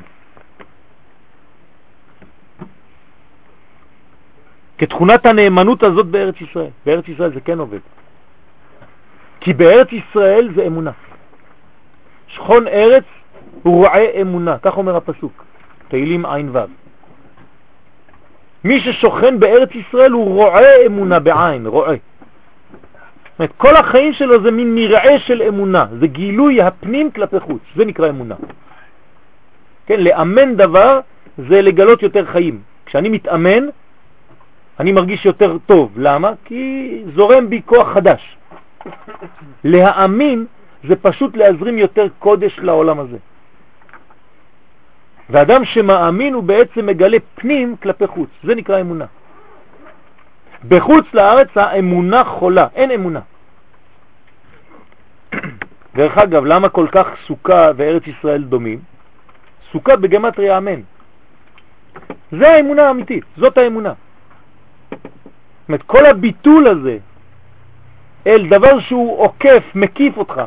כתכונת הנאמנות הזאת בארץ ישראל. בארץ ישראל זה כן עובד. כי בארץ ישראל זה אמונה. שכון ארץ הוא רועה אמונה, כך אומר הפסוק, תהילים עין ו'. מי ששוכן בארץ ישראל הוא רועה אמונה בעין, רועה. כל החיים שלו זה מין מרעה של אמונה, זה גילוי הפנים כלפי חוץ, זה נקרא אמונה. כן, לאמן דבר זה לגלות יותר חיים. כשאני מתאמן, אני מרגיש יותר טוב. למה? כי זורם בי כוח חדש. להאמין זה פשוט להזרים יותר קודש לעולם הזה. ואדם שמאמין הוא בעצם מגלה פנים כלפי חוץ, זה נקרא אמונה. בחוץ לארץ האמונה חולה, אין אמונה. דרך אגב, למה כל כך סוכה וארץ ישראל דומים? סוכה בגמטריה אמן. זה האמונה האמיתית, זאת האמונה. זאת אומרת, כל הביטול הזה אל דבר שהוא עוקף, מקיף אותך,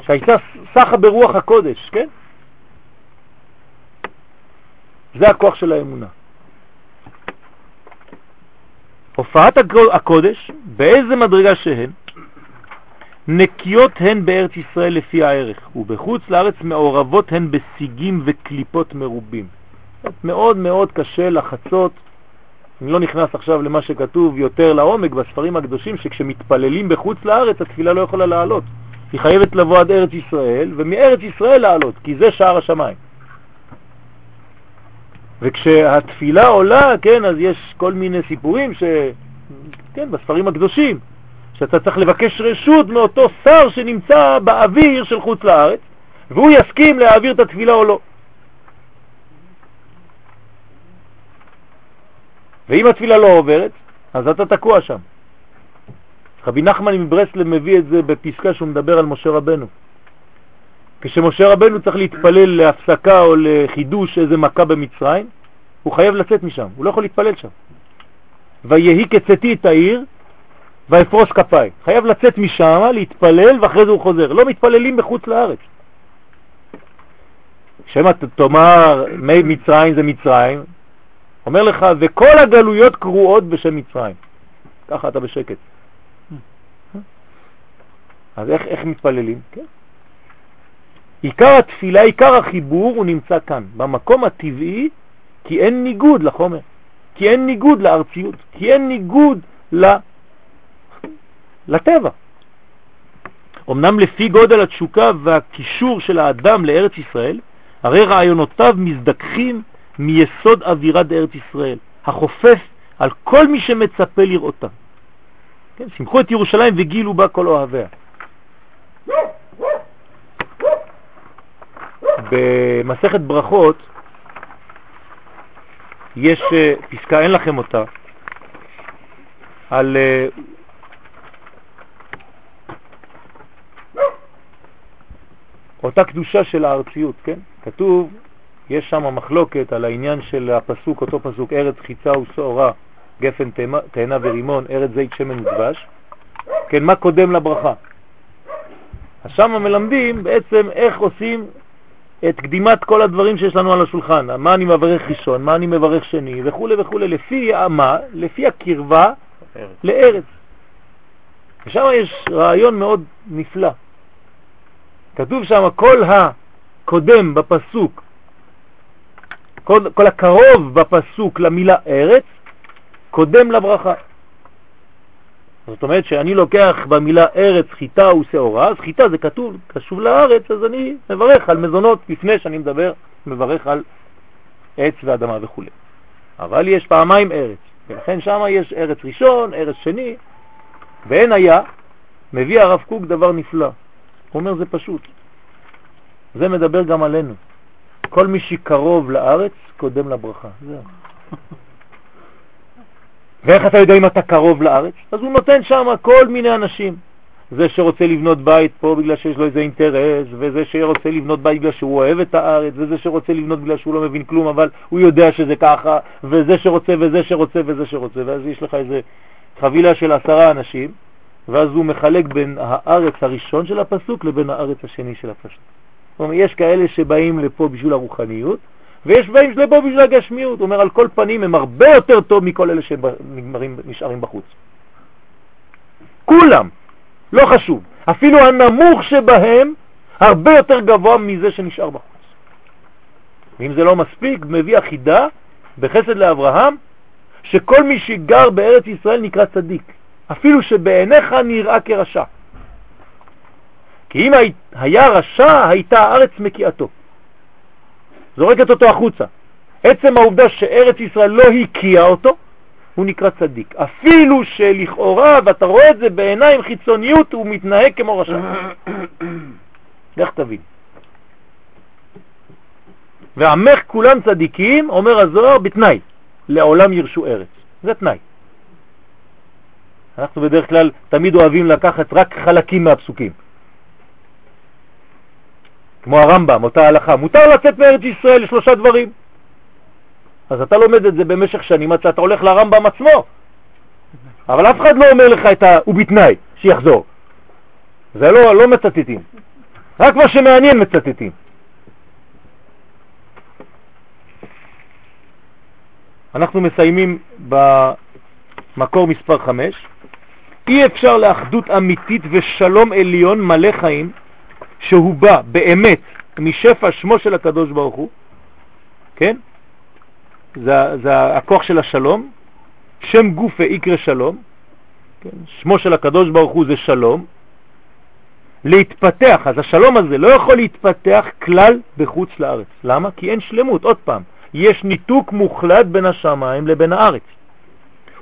שהייתה סחה ברוח הקודש, כן? זה הכוח של האמונה. הופעת הקודש, באיזה מדרגה שהן, נקיות הן בארץ ישראל לפי הערך, ובחוץ לארץ מעורבות הן בסיגים וקליפות מרובים. מאוד מאוד קשה לחצות אני לא נכנס עכשיו למה שכתוב יותר לעומק בספרים הקדושים, שכשמתפללים בחוץ לארץ התפילה לא יכולה לעלות. היא חייבת לבוא עד ארץ ישראל, ומארץ ישראל לעלות, כי זה שער השמיים. וכשהתפילה עולה, כן, אז יש כל מיני סיפורים ש... כן, בספרים הקדושים, שאתה צריך לבקש רשות מאותו שר שנמצא באוויר של חוץ לארץ, והוא יסכים להעביר את התפילה או לא. ואם התפילה לא עוברת, אז אתה תקוע שם. רבי נחמן מברסלב מביא את זה בפסקה שהוא מדבר על משה רבנו. כשמשה רבנו צריך להתפלל להפסקה או לחידוש איזה מכה במצרים, הוא חייב לצאת משם, הוא לא יכול להתפלל שם. ויהי כצאתי את העיר ויפרוס כפיי. חייב לצאת משם, להתפלל, ואחרי זה הוא חוזר. לא מתפללים בחוץ לארץ. שמא תאמר מצרים זה מצרים, אומר לך, וכל הגלויות קרועות בשם מצרים. ככה אתה בשקט. אז איך, איך מתפללים? כן. עיקר התפילה, עיקר החיבור הוא נמצא כאן, במקום הטבעי, כי אין ניגוד לחומר, כי אין ניגוד לארציות, כי אין ניגוד ל... לטבע. אמנם לפי גודל התשוקה והקישור של האדם לארץ ישראל, הרי רעיונותיו מזדככים מיסוד אווירת ארץ ישראל, החופף על כל מי שמצפה לראותה. כן, שמחו את ירושלים וגילו בה כל אוהביה. במסכת ברכות יש אה, פסקה, אין לכם אותה, על אה, אותה קדושה של הארציות, כן? כתוב, יש שם מחלוקת על העניין של הפסוק, אותו פסוק, ארץ חיצה ושעורה, גפן תאנה ורימון, ארץ זית שמן ודבש, כן, מה קודם לברכה? אז שם מלמדים בעצם איך עושים את קדימת כל הדברים שיש לנו על השולחן, מה אני מברך ראשון, מה אני מברך שני וכו' וכו', לפי מה? לפי הקרבה ארץ. לארץ. ושם יש רעיון מאוד נפלא. כתוב שם כל הקודם בפסוק, כל, כל הקרוב בפסוק למילה ארץ, קודם לברכה. זאת אומרת שאני לוקח במילה ארץ חיטה ושעורה, אז חיטה זה כתוב, קשוב לארץ, אז אני מברך על מזונות לפני שאני מדבר, מברך על עץ ואדמה וכו'. אבל יש פעמיים ארץ, ולכן שם יש ארץ ראשון, ארץ שני, ואין היה, מביא הרב קוק דבר נפלא. הוא אומר זה פשוט. זה מדבר גם עלינו. כל מי שקרוב לארץ קודם לברכה. זהו. ואיך אתה יודע אם אתה קרוב לארץ? אז הוא נותן שם כל מיני אנשים. זה שרוצה לבנות בית פה בגלל שיש לו איזה אינטרס, וזה שרוצה לבנות בית בגלל שהוא אוהב את הארץ, וזה שרוצה לבנות בגלל שהוא לא מבין כלום, אבל הוא יודע שזה ככה, וזה שרוצה וזה שרוצה וזה שרוצה, ואז יש לך איזה חבילה של עשרה אנשים, ואז הוא מחלק בין הארץ הראשון של הפסוק לבין הארץ השני של הפסוק. אומרת, יש כאלה שבאים לפה בשביל הרוחניות, ויש בהם שלבו בשביל הגשמיות. הוא אומר, על כל פנים הם הרבה יותר טוב מכל אלה שנשארים בחוץ. כולם, לא חשוב. אפילו הנמוך שבהם הרבה יותר גבוה מזה שנשאר בחוץ. ואם זה לא מספיק, מביא החידה בחסד לאברהם, שכל מי שגר בארץ ישראל נקרא צדיק, אפילו שבעיניך נראה כרשע. כי אם היה רשע, הייתה הארץ מקיאתו. זורקת אותו החוצה. עצם העובדה שארץ ישראל לא הקיאה אותו, הוא נקרא צדיק. אפילו שלכאורה, ואתה רואה את זה בעיניים חיצוניות, הוא מתנהג כמו רשע. לך תבין. ועמך כולם צדיקים, אומר הזוהר, בתנאי, לעולם ירשו ארץ. זה תנאי. אנחנו בדרך כלל תמיד אוהבים לקחת רק חלקים מהפסוקים. כמו הרמב"ם, אותה הלכה, מותר לצאת מארץ ישראל לשלושה דברים. אז אתה לומד את זה במשך שנים עד שאתה הולך לרמב"ם עצמו. אבל אף אחד לא אומר לך את ה... הוא בתנאי, שיחזור. זה לא, לא מצטטים. רק מה שמעניין מצטטים. אנחנו מסיימים במקור מספר 5. אי אפשר לאחדות אמיתית ושלום עליון מלא חיים שהוא בא באמת משפע שמו של הקדוש ברוך הוא, כן? זה, זה הכוח של השלום, שם גופה יקרא שלום, כן? שמו של הקדוש ברוך הוא זה שלום, להתפתח, אז השלום הזה לא יכול להתפתח כלל בחוץ לארץ. למה? כי אין שלמות, עוד פעם, יש ניתוק מוחלט בין השמיים לבין הארץ.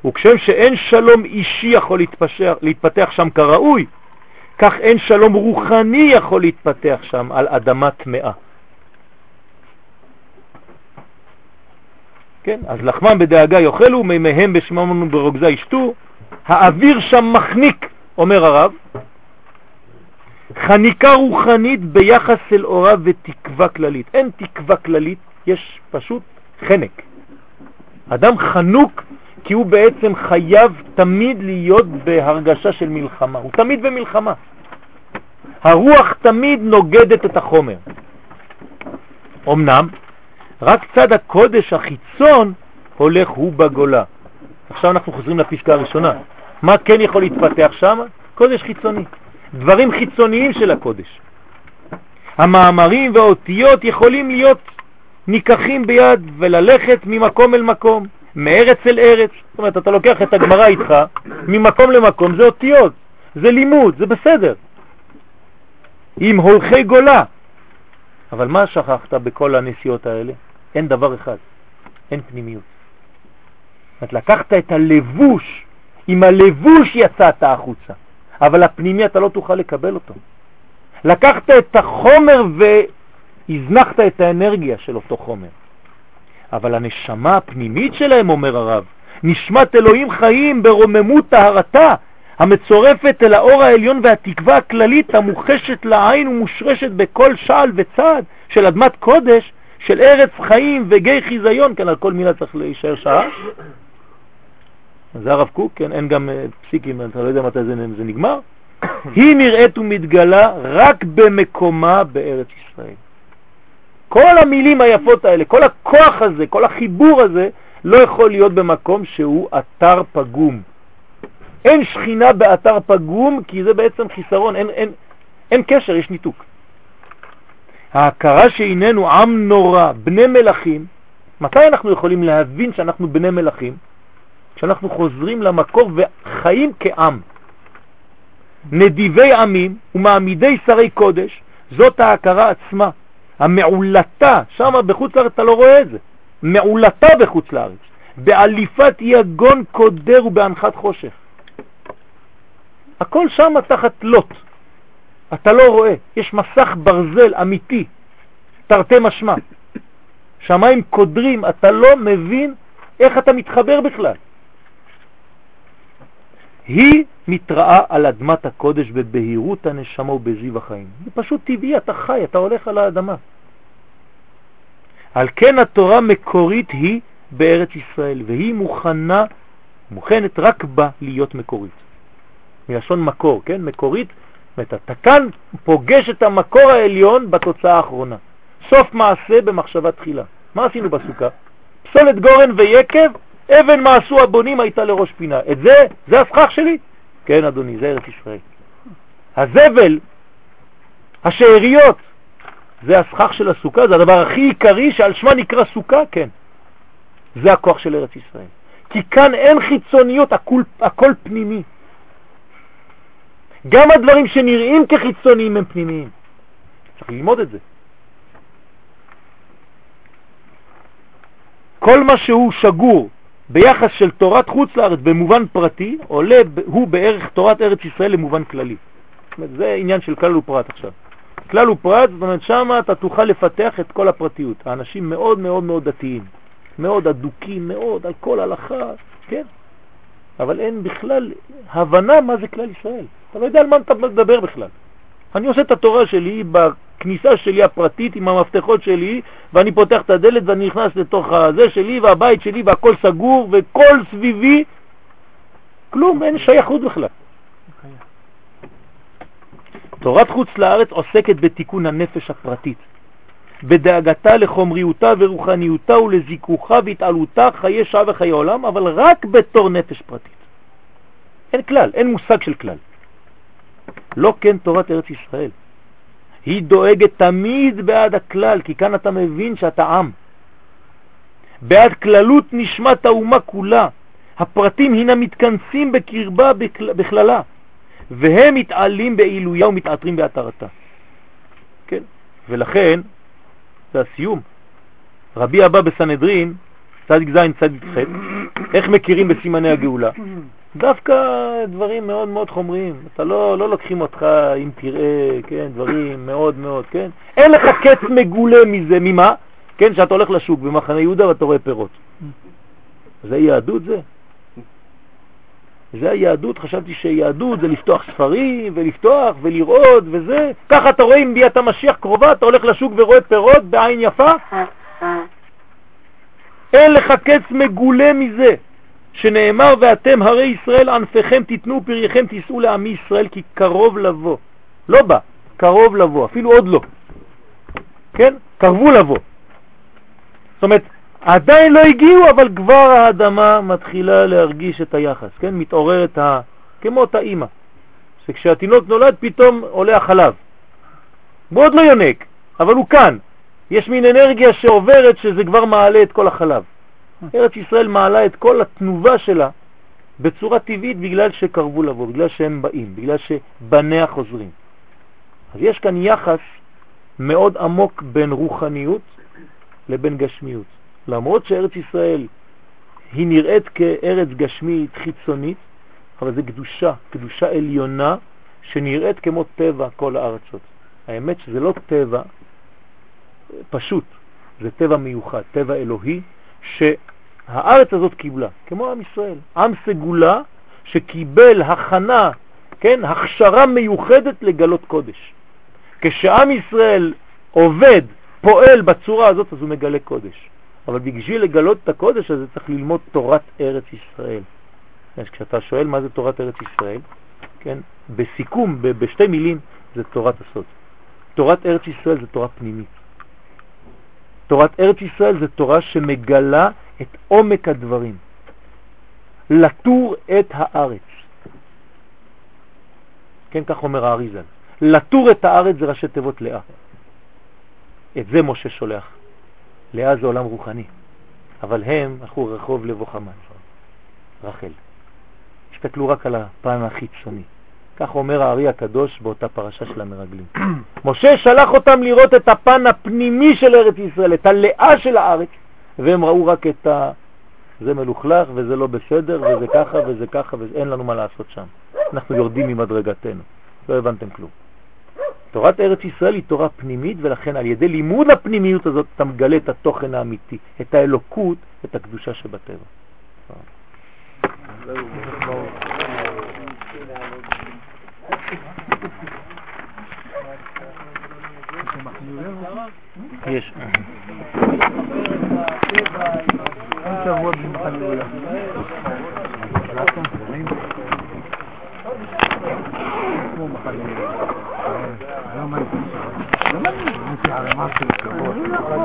וכשם שאין שלום אישי יכול להתפתח, להתפתח שם כראוי, כך אין שלום רוחני יכול להתפתח שם על אדמה טמאה. כן, אז לחמם בדאגה יאכלו, מימיהם בשמם ברוגזה ישתו, האוויר שם מחניק, אומר הרב, חניקה רוחנית ביחס אל אורה ותקווה כללית. אין תקווה כללית, יש פשוט חנק. אדם חנוק כי הוא בעצם חייב תמיד להיות בהרגשה של מלחמה, הוא תמיד במלחמה. הרוח תמיד נוגדת את החומר. אמנם, רק צד הקודש החיצון הולך הוא בגולה. עכשיו אנחנו חוזרים לפסקה הראשונה. מה כן יכול להתפתח שם? קודש חיצוני. דברים חיצוניים של הקודש. המאמרים והאותיות יכולים להיות ניקחים ביד וללכת ממקום אל מקום. מארץ אל ארץ. זאת אומרת, אתה לוקח את הגמרא איתך ממקום למקום, זה אותיות, זה לימוד, זה בסדר. עם הולכי גולה. אבל מה שכחת בכל הנסיעות האלה? אין דבר אחד, אין פנימיות. זאת לקחת את הלבוש, עם הלבוש יצאת החוצה, אבל הפנימי אתה לא תוכל לקבל אותו. לקחת את החומר והזנחת את האנרגיה של אותו חומר. אבל הנשמה הפנימית שלהם, אומר הרב, נשמת אלוהים חיים ברוממות טהרתה, המצורפת אל האור העליון והתקווה הכללית המוחשת לעין ומושרשת בכל שעל וצעד של אדמת קודש, של ארץ חיים וגי חיזיון, כן, על כל מילה צריך להישאר שעה. זה הרב קוק, כן, אין גם אה, פסיקים, אתה לא יודע מתי זה, זה נגמר. היא נראית ומתגלה רק במקומה בארץ ישראל. כל המילים היפות האלה, כל הכוח הזה, כל החיבור הזה, לא יכול להיות במקום שהוא אתר פגום. אין שכינה באתר פגום, כי זה בעצם חיסרון, אין, אין, אין קשר, יש ניתוק. ההכרה שהננו עם נורא, בני מלכים, מתי אנחנו יכולים להבין שאנחנו בני מלכים? כשאנחנו חוזרים למקור וחיים כעם. נדיבי עמים ומעמידי שרי קודש, זאת ההכרה עצמה, המעולתה, שם בחוץ לארץ אתה לא רואה את זה, מעולתה בחוץ לארץ, בעליפת יגון קודר ובהנחת חושך. הכל שם תחת לוט. אתה לא רואה, יש מסך ברזל אמיתי, תרתי משמע. שמיים קודרים, אתה לא מבין איך אתה מתחבר בכלל. היא מתראה על אדמת הקודש בבהירות הנשמה ובזיו החיים. זה פשוט טבעי, אתה חי, אתה הולך על האדמה. על כן התורה מקורית היא בארץ ישראל, והיא מוכנה, מוכנת רק בה להיות מקורית. מלשון מקור, כן? מקורית, זאת אתה כאן פוגש את המקור העליון בתוצאה האחרונה. סוף מעשה במחשבה תחילה. מה עשינו בסוכה? פסולת גורן ויקב, אבן מה עשו הבונים הייתה לראש פינה. את זה, זה הסכך שלי? כן, אדוני, זה ארץ ישראל. הזבל, השאריות, זה הסכך של הסוכה, זה הדבר הכי עיקרי שעל שמה נקרא סוכה, כן. זה הכוח של ארץ ישראל. כי כאן אין חיצוניות, הכל, הכל פנימי. גם הדברים שנראים כחיצוניים הם פנימיים. צריך ללמוד את זה. כל מה שהוא שגור ביחס של תורת חוץ לארץ במובן פרטי, עולה הוא בערך תורת ארץ ישראל למובן כללי. זה עניין של כלל ופרט עכשיו. כלל ופרט, זאת אומרת, שם אתה תוכל לפתח את כל הפרטיות. האנשים מאוד מאוד מאוד דתיים, מאוד אדוקים, מאוד, על כל הלכה, כן? אבל אין בכלל הבנה מה זה כלל ישראל. אתה לא יודע על מה אתה מדבר בכלל. אני עושה את התורה שלי בכניסה שלי הפרטית עם המפתחות שלי, ואני פותח את הדלת ואני נכנס לתוך הזה שלי והבית שלי והכל סגור וכל סביבי, כלום, אין שייכות בכלל. תורת חוץ לארץ עוסקת בתיקון הנפש הפרטית, בדאגתה לחומריותה ורוחניותה ולזיכוכה והתעלותה חיי שעה וחיי עולם, אבל רק בתור נפש פרטית. אין כלל, אין מושג של כלל. לא כן תורת ארץ ישראל. היא דואגת תמיד בעד הכלל, כי כאן אתה מבין שאתה עם. בעד כללות נשמת האומה כולה. הפרטים הנה מתכנסים בקרבה בכללה, והם מתעלים בעילויה ומתעטרים בהתרתה. כן? ולכן, זה הסיום. רבי אבא בסנהדרין, צדיק זין, צדיק ח', איך מכירים בסימני הגאולה? דווקא דברים מאוד מאוד חומריים. אתה לא, לא לוקחים אותך, אם תראה, כן, דברים מאוד מאוד, כן? אין לך קץ מגולה מזה, ממה? כן, שאתה הולך לשוק במחנה יהודה ואתה רואה פירות. זה יהדות זה? זה היהדות, חשבתי שיהדות זה לפתוח ספרים ולפתוח ולראות וזה. ככה אתה רואה אם ביאת המשיח קרובה, אתה הולך לשוק ורואה פירות בעין יפה? אין לך קץ מגולה מזה. שנאמר ואתם הרי ישראל ענפיכם תיתנו פרייכם תישאו לעמי ישראל כי קרוב לבוא. לא בא, קרוב לבוא, אפילו עוד לא. כן? קרבו לבוא. זאת אומרת, עדיין לא הגיעו, אבל כבר האדמה מתחילה להרגיש את היחס, כן? מתעוררת ה... כמו אותה אימא, שכשהתינוק נולד פתאום עולה החלב. הוא עוד לא יונק, אבל הוא כאן. יש מין אנרגיה שעוברת שזה כבר מעלה את כל החלב. ארץ ישראל מעלה את כל התנובה שלה בצורה טבעית בגלל שקרבו לבוא, בגלל שהם באים, בגלל שבניה חוזרים. אז יש כאן יחס מאוד עמוק בין רוחניות לבין גשמיות. למרות שארץ ישראל היא נראית כארץ גשמית חיצונית, אבל זה קדושה, קדושה עליונה שנראית כמו טבע כל הארצות. האמת שזה לא טבע פשוט, זה טבע מיוחד, טבע אלוהי, שהארץ הזאת קיבלה, כמו עם ישראל. עם סגולה שקיבל הכנה, כן, הכשרה מיוחדת לגלות קודש. כשעם ישראל עובד, פועל בצורה הזאת, אז הוא מגלה קודש. אבל בשביל לגלות את הקודש הזה צריך ללמוד תורת ארץ ישראל. כשאתה שואל מה זה תורת ארץ ישראל, כן, בסיכום, בשתי מילים, זה תורת הסוד. תורת ארץ ישראל זה תורה פנימית. תורת ארץ ישראל זה תורה שמגלה את עומק הדברים. לטור את הארץ. כן, כך אומר האריזל. לטור את הארץ זה ראשי תיבות לאה. את זה משה שולח. לאה זה עולם רוחני. אבל הם הלכו רחוב לבו חמן, רחל. הסתכלו רק על הפן החיצוני. כך אומר הארי הקדוש באותה פרשה של המרגלים. משה שלח אותם לראות את הפן הפנימי של ארץ ישראל, את הלאה של הארץ, והם ראו רק את ה... זה מלוכלך וזה לא בסדר וזה ככה וזה ככה ואין לנו מה לעשות שם. אנחנו יורדים ממדרגתנו. לא הבנתם כלום. תורת ארץ ישראל היא תורה פנימית, ולכן על ידי לימוד הפנימיות הזאת אתה מגלה את התוכן האמיתי, את האלוקות, את הקדושה שבטבע. إيش؟